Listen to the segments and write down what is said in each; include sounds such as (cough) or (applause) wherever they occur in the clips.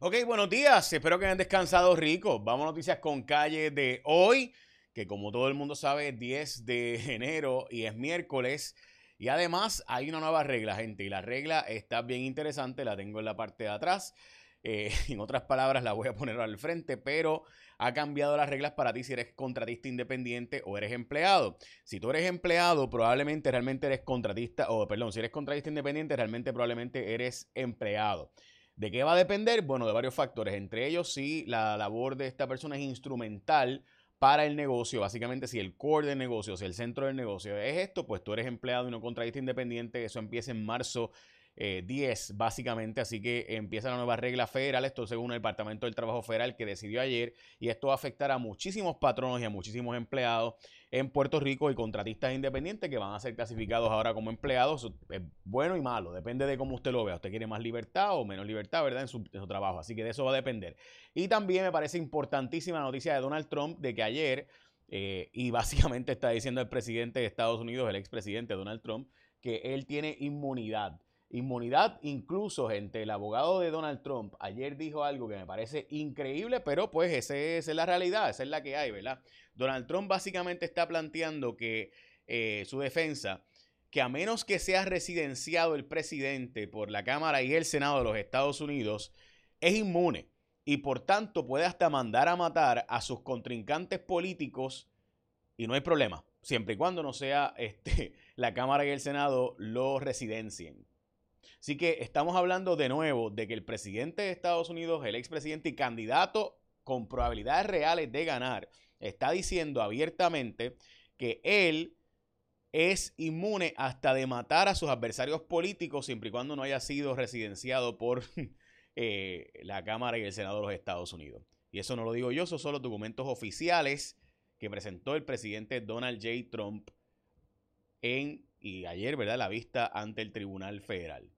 Ok, buenos días. Espero que hayan descansado rico. Vamos a noticias con calle de hoy, que como todo el mundo sabe, es 10 de (laughs) enero y es miércoles. Y además hay una nueva regla, gente. Y la regla está bien interesante, la tengo en la parte de atrás. Eh, (laughs) en otras palabras, la voy a poner al frente, pero ha cambiado las reglas para ti si eres contratista independiente o eres empleado. Si tú eres empleado, probablemente realmente eres contratista, o perdón, si eres contratista independiente, realmente probablemente eres empleado. ¿De qué va a depender? Bueno, de varios factores. Entre ellos, si la labor de esta persona es instrumental para el negocio. Básicamente, si el core del negocio, si el centro del negocio es esto, pues tú eres empleado y no contratista independiente. Eso empieza en marzo 10, eh, básicamente. Así que empieza la nueva regla federal. Esto según el Departamento del Trabajo Federal que decidió ayer. Y esto va a afectar a muchísimos patronos y a muchísimos empleados en Puerto Rico y contratistas independientes que van a ser clasificados ahora como empleados. Es bueno y malo. Depende de cómo usted lo vea. Usted quiere más libertad o menos libertad, ¿verdad? En su, trabajo. Así que de eso va a depender. Y también me parece importantísima la noticia de Donald Trump de que ayer. Eh, y básicamente está diciendo el presidente de Estados Unidos, el expresidente Donald Trump, que él tiene inmunidad Inmunidad, incluso, gente, el abogado de Donald Trump ayer dijo algo que me parece increíble, pero pues esa es la realidad, esa es la que hay, ¿verdad? Donald Trump básicamente está planteando que eh, su defensa, que a menos que sea residenciado el presidente por la Cámara y el Senado de los Estados Unidos, es inmune y por tanto puede hasta mandar a matar a sus contrincantes políticos y no hay problema, siempre y cuando no sea este, (laughs) la Cámara y el Senado lo residencien. Así que estamos hablando de nuevo de que el presidente de Estados Unidos, el expresidente y candidato con probabilidades reales de ganar, está diciendo abiertamente que él es inmune hasta de matar a sus adversarios políticos siempre y cuando no haya sido residenciado por (laughs) eh, la Cámara y el Senado de los Estados Unidos. Y eso no lo digo yo, esos son los documentos oficiales que presentó el presidente Donald J. Trump en, y ayer, ¿verdad?, la vista ante el Tribunal Federal.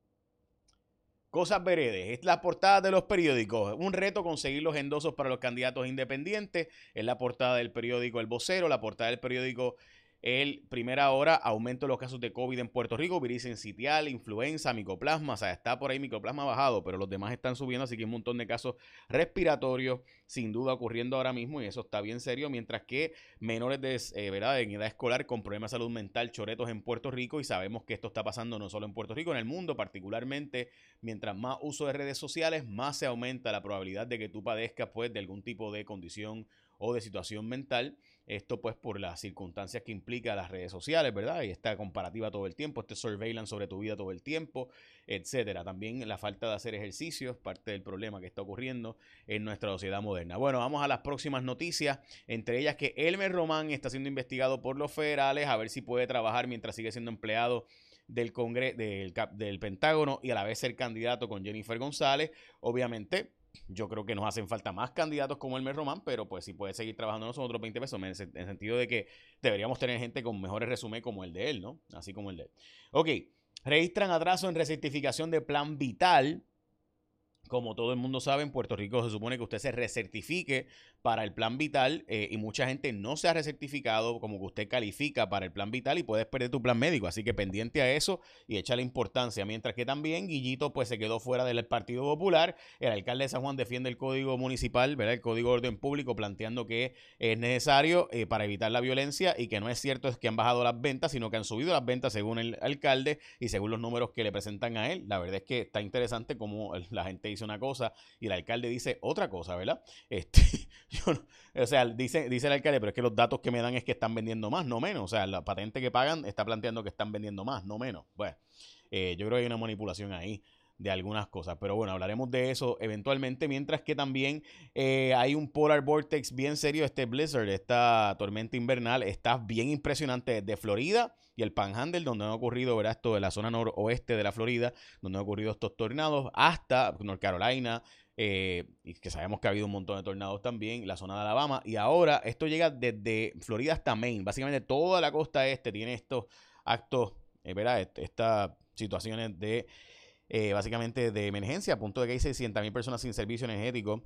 Cosas veredes, es la portada de los periódicos. Un reto conseguir los endosos para los candidatos independientes. Es la portada del periódico El Vocero, la portada del periódico el primera hora, aumento de los casos de COVID en Puerto Rico, virus sitial, influenza, micoplasma, o sea, está por ahí micoplasma bajado, pero los demás están subiendo, así que un montón de casos respiratorios sin duda ocurriendo ahora mismo y eso está bien serio, mientras que menores de eh, en edad escolar con problemas de salud mental, choretos en Puerto Rico y sabemos que esto está pasando no solo en Puerto Rico, en el mundo, particularmente mientras más uso de redes sociales, más se aumenta la probabilidad de que tú padezcas pues de algún tipo de condición o de situación mental. Esto pues por las circunstancias que implica las redes sociales, ¿verdad? Y esta comparativa todo el tiempo, este surveillance sobre tu vida todo el tiempo, etcétera. También la falta de hacer ejercicios, parte del problema que está ocurriendo en nuestra sociedad moderna. Bueno, vamos a las próximas noticias, entre ellas que Elmer Román está siendo investigado por los federales a ver si puede trabajar mientras sigue siendo empleado del, Congreso, del, del Pentágono y a la vez ser candidato con Jennifer González. Obviamente, yo creo que nos hacen falta más candidatos como el Mes Román, pero pues si puede seguir trabajando nosotros 20 pesos, en el sentido de que deberíamos tener gente con mejores resúmenes como el de él, ¿no? Así como el de él. Ok, registran atraso en recertificación de plan vital. Como todo el mundo sabe, en Puerto Rico se supone que usted se recertifique para el plan vital eh, y mucha gente no se ha recertificado como que usted califica para el plan vital y puedes perder tu plan médico. Así que pendiente a eso y échale importancia. Mientras que también Guillito pues se quedó fuera del Partido Popular. El alcalde de San Juan defiende el código municipal, ¿verdad? El código de orden público planteando que es necesario eh, para evitar la violencia y que no es cierto es que han bajado las ventas, sino que han subido las ventas según el alcalde y según los números que le presentan a él. La verdad es que está interesante como la gente dice una cosa y el alcalde dice otra cosa, ¿verdad? (laughs) Este, o sea, dice, dice el alcalde, pero es que los datos que me dan es que están vendiendo más, no menos. O sea, la patente que pagan está planteando que están vendiendo más, no menos. Bueno, eh, yo creo que hay una manipulación ahí de algunas cosas. Pero bueno, hablaremos de eso eventualmente, mientras que también eh, hay un polar vortex bien serio, este blizzard, esta tormenta invernal, está bien impresionante desde Florida y el Panhandle, donde han ocurrido, ¿verdad? Esto de la zona noroeste de la Florida, donde han ocurrido estos tornados, hasta North Carolina, eh, y que sabemos que ha habido un montón de tornados también, la zona de Alabama, y ahora esto llega desde Florida hasta Maine, básicamente toda la costa este tiene estos actos, eh, ¿verdad? Estas situaciones de, eh, básicamente, de emergencia, a punto de que hay 600 mil personas sin servicio energético.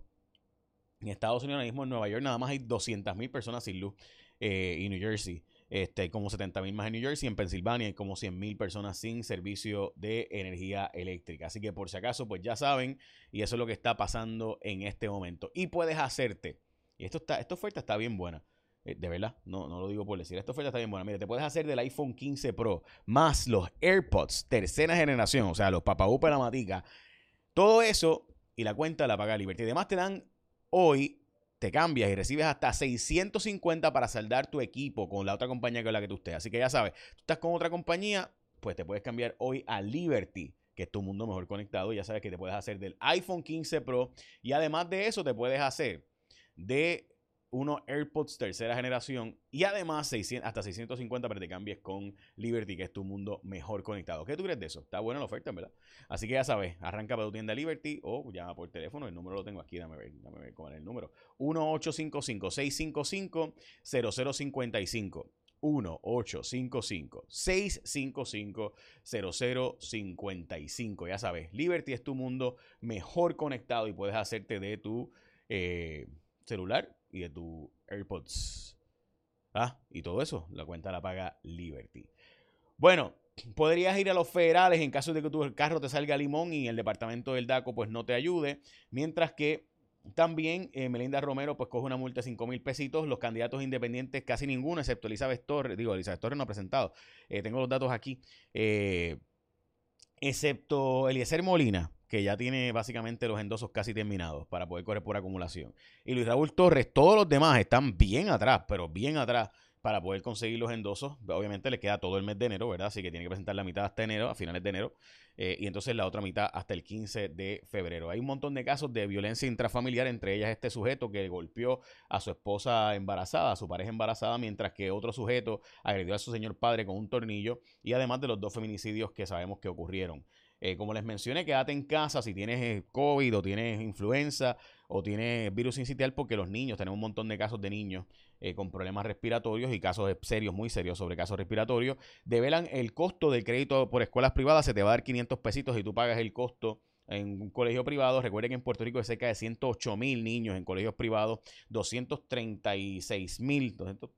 En Estados Unidos, ahora mismo en Nueva York, nada más hay 200 mil personas sin luz y New Jersey. Este, hay como 70 mil más en New Jersey, en Pensilvania hay como 100 mil personas sin servicio de energía eléctrica. Así que por si acaso, pues ya saben, y eso es lo que está pasando en este momento. Y puedes hacerte, y esto está, esta oferta está bien buena. Eh, de verdad, no, no lo digo por decir. Esta oferta está bien buena. Mira, te puedes hacer del iPhone 15 Pro más los AirPods tercera generación, o sea, los papaúpa la matica. Todo eso y la cuenta la paga Liberty. Además, te dan hoy te cambias y recibes hasta 650 para saldar tu equipo con la otra compañía con la que tú estés. Así que ya sabes, tú estás con otra compañía, pues te puedes cambiar hoy a Liberty, que es tu mundo mejor conectado. Ya sabes que te puedes hacer del iPhone 15 Pro y además de eso te puedes hacer de unos AirPods tercera generación y además 600, hasta 650 para que te cambies con Liberty, que es tu mundo mejor conectado. ¿Qué tú crees de eso? Está buena la oferta, ¿verdad? Así que ya sabes, arranca para tu tienda Liberty o llama por teléfono. El número lo tengo aquí, dame ver, dame ver cuál es el número. 1-855-655-0055. 1-855-655-0055. Ya sabes, Liberty es tu mundo mejor conectado y puedes hacerte de tu eh, celular y de tu AirPods. Ah, y todo eso, la cuenta la paga Liberty. Bueno, podrías ir a los federales en caso de que tu carro te salga limón y el departamento del DACO pues no te ayude, mientras que también eh, Melinda Romero pues coge una multa de 5 mil pesitos. Los candidatos independientes, casi ninguno, excepto Elizabeth Torres. Digo, Elizabeth Torres no ha presentado. Eh, tengo los datos aquí. Eh, excepto Eliezer Molina, que ya tiene básicamente los endosos casi terminados para poder correr por acumulación. Y Luis Raúl Torres, todos los demás están bien atrás, pero bien atrás para poder conseguir los endosos. Obviamente le queda todo el mes de enero, ¿verdad? Así que tiene que presentar la mitad hasta enero, a finales de enero, eh, y entonces la otra mitad hasta el 15 de febrero. Hay un montón de casos de violencia intrafamiliar, entre ellas este sujeto que golpeó a su esposa embarazada, a su pareja embarazada, mientras que otro sujeto agredió a su señor padre con un tornillo, y además de los dos feminicidios que sabemos que ocurrieron. Eh, como les mencioné, quédate en casa si tienes eh, COVID o tienes influenza o tienes virus incitial, porque los niños, tenemos un montón de casos de niños eh, con problemas respiratorios y casos serios, muy serios sobre casos respiratorios. Develan el costo del crédito por escuelas privadas, se te va a dar 500 pesitos y tú pagas el costo en un colegio privado. Recuerden que en Puerto Rico hay cerca de 108 mil niños en colegios privados, 236 mil,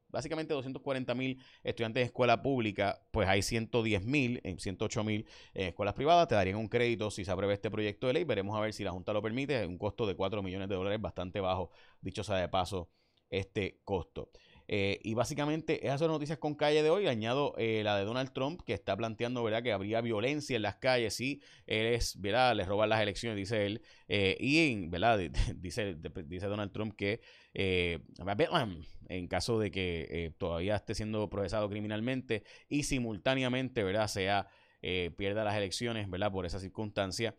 básicamente 240 mil estudiantes de escuela pública, pues hay 110 mil, 108 mil en escuelas privadas. Te darían un crédito si se aprueba este proyecto de ley. Veremos a ver si la Junta lo permite. Un costo de 4 millones de dólares, bastante bajo, dicho sea de paso, este costo. Eh, y básicamente esas son noticias con calle de hoy. Añado eh, la de Donald Trump, que está planteando ¿verdad? que habría violencia en las calles si él es, ¿verdad? le roban las elecciones, dice él. Eh, y ¿verdad? (laughs) dice, dice Donald Trump que en caso de que todavía esté siendo procesado criminalmente y simultáneamente ¿verdad? sea pierda las elecciones ¿verdad? por esa circunstancia.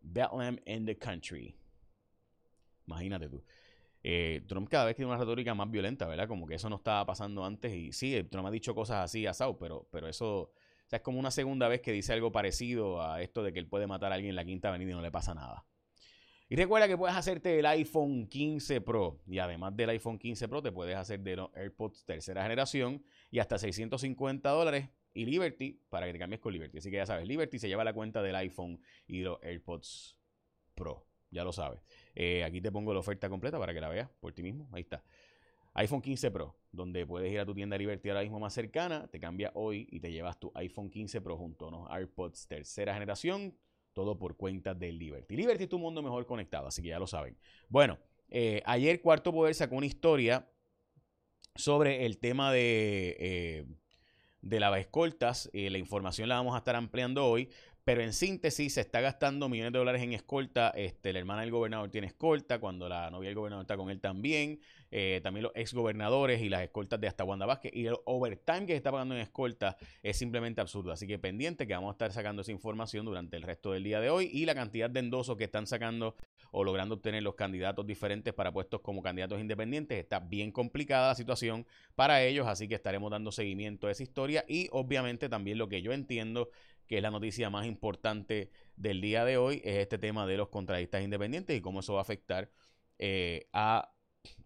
Bethlehem in the country. Imagínate tú. Eh, Trump cada vez tiene una retórica más violenta, ¿verdad? Como que eso no estaba pasando antes y sí, Trump ha dicho cosas así a Sau, pero, pero eso es como una segunda vez que dice algo parecido a esto de que él puede matar a alguien en la quinta avenida y no le pasa nada. Y recuerda que puedes hacerte el iPhone 15 Pro y además del iPhone 15 Pro te puedes hacer de los AirPods tercera generación y hasta 650 dólares y Liberty para que te cambies con Liberty. Así que ya sabes, Liberty se lleva la cuenta del iPhone y los AirPods Pro ya lo sabes. Eh, aquí te pongo la oferta completa para que la veas por ti mismo. Ahí está. iPhone 15 Pro, donde puedes ir a tu tienda Liberty ahora mismo más cercana, te cambia hoy y te llevas tu iPhone 15 Pro junto a unos AirPods tercera generación, todo por cuenta de Liberty. Liberty es tu mundo mejor conectado, así que ya lo saben. Bueno, eh, ayer Cuarto Poder sacó una historia sobre el tema de, eh, de las escoltas. la información la vamos a estar ampliando hoy, pero en síntesis, se está gastando millones de dólares en escolta. Este, la hermana del gobernador tiene escolta, cuando la novia del gobernador está con él también. Eh, también los exgobernadores y las escoltas de hasta Wanda Vázquez. Y el overtime que se está pagando en escolta es simplemente absurdo. Así que pendiente que vamos a estar sacando esa información durante el resto del día de hoy. Y la cantidad de endosos que están sacando o logrando obtener los candidatos diferentes para puestos como candidatos independientes. Está bien complicada la situación para ellos, así que estaremos dando seguimiento a esa historia y obviamente también lo que yo entiendo que es la noticia más importante del día de hoy, es este tema de los contratistas independientes y cómo eso va a afectar eh, a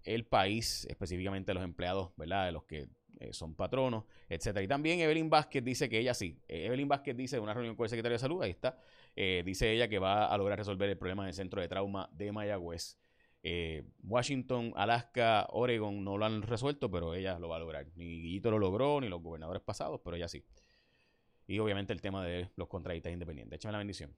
el país, específicamente a los empleados, ¿verdad? De los que eh, son patronos, etcétera. Y también Evelyn Vázquez dice que ella sí. Eh, Evelyn Vázquez dice en una reunión con el secretario de Salud, ahí está, eh, dice ella que va a lograr resolver el problema del centro de trauma de Mayagüez. Washington, Alaska, Oregon no lo han resuelto, pero ella lo va a lograr. Ni Guillito lo logró, ni los gobernadores pasados, pero ella sí y obviamente el tema de los contradictas independientes. Échame la bendición.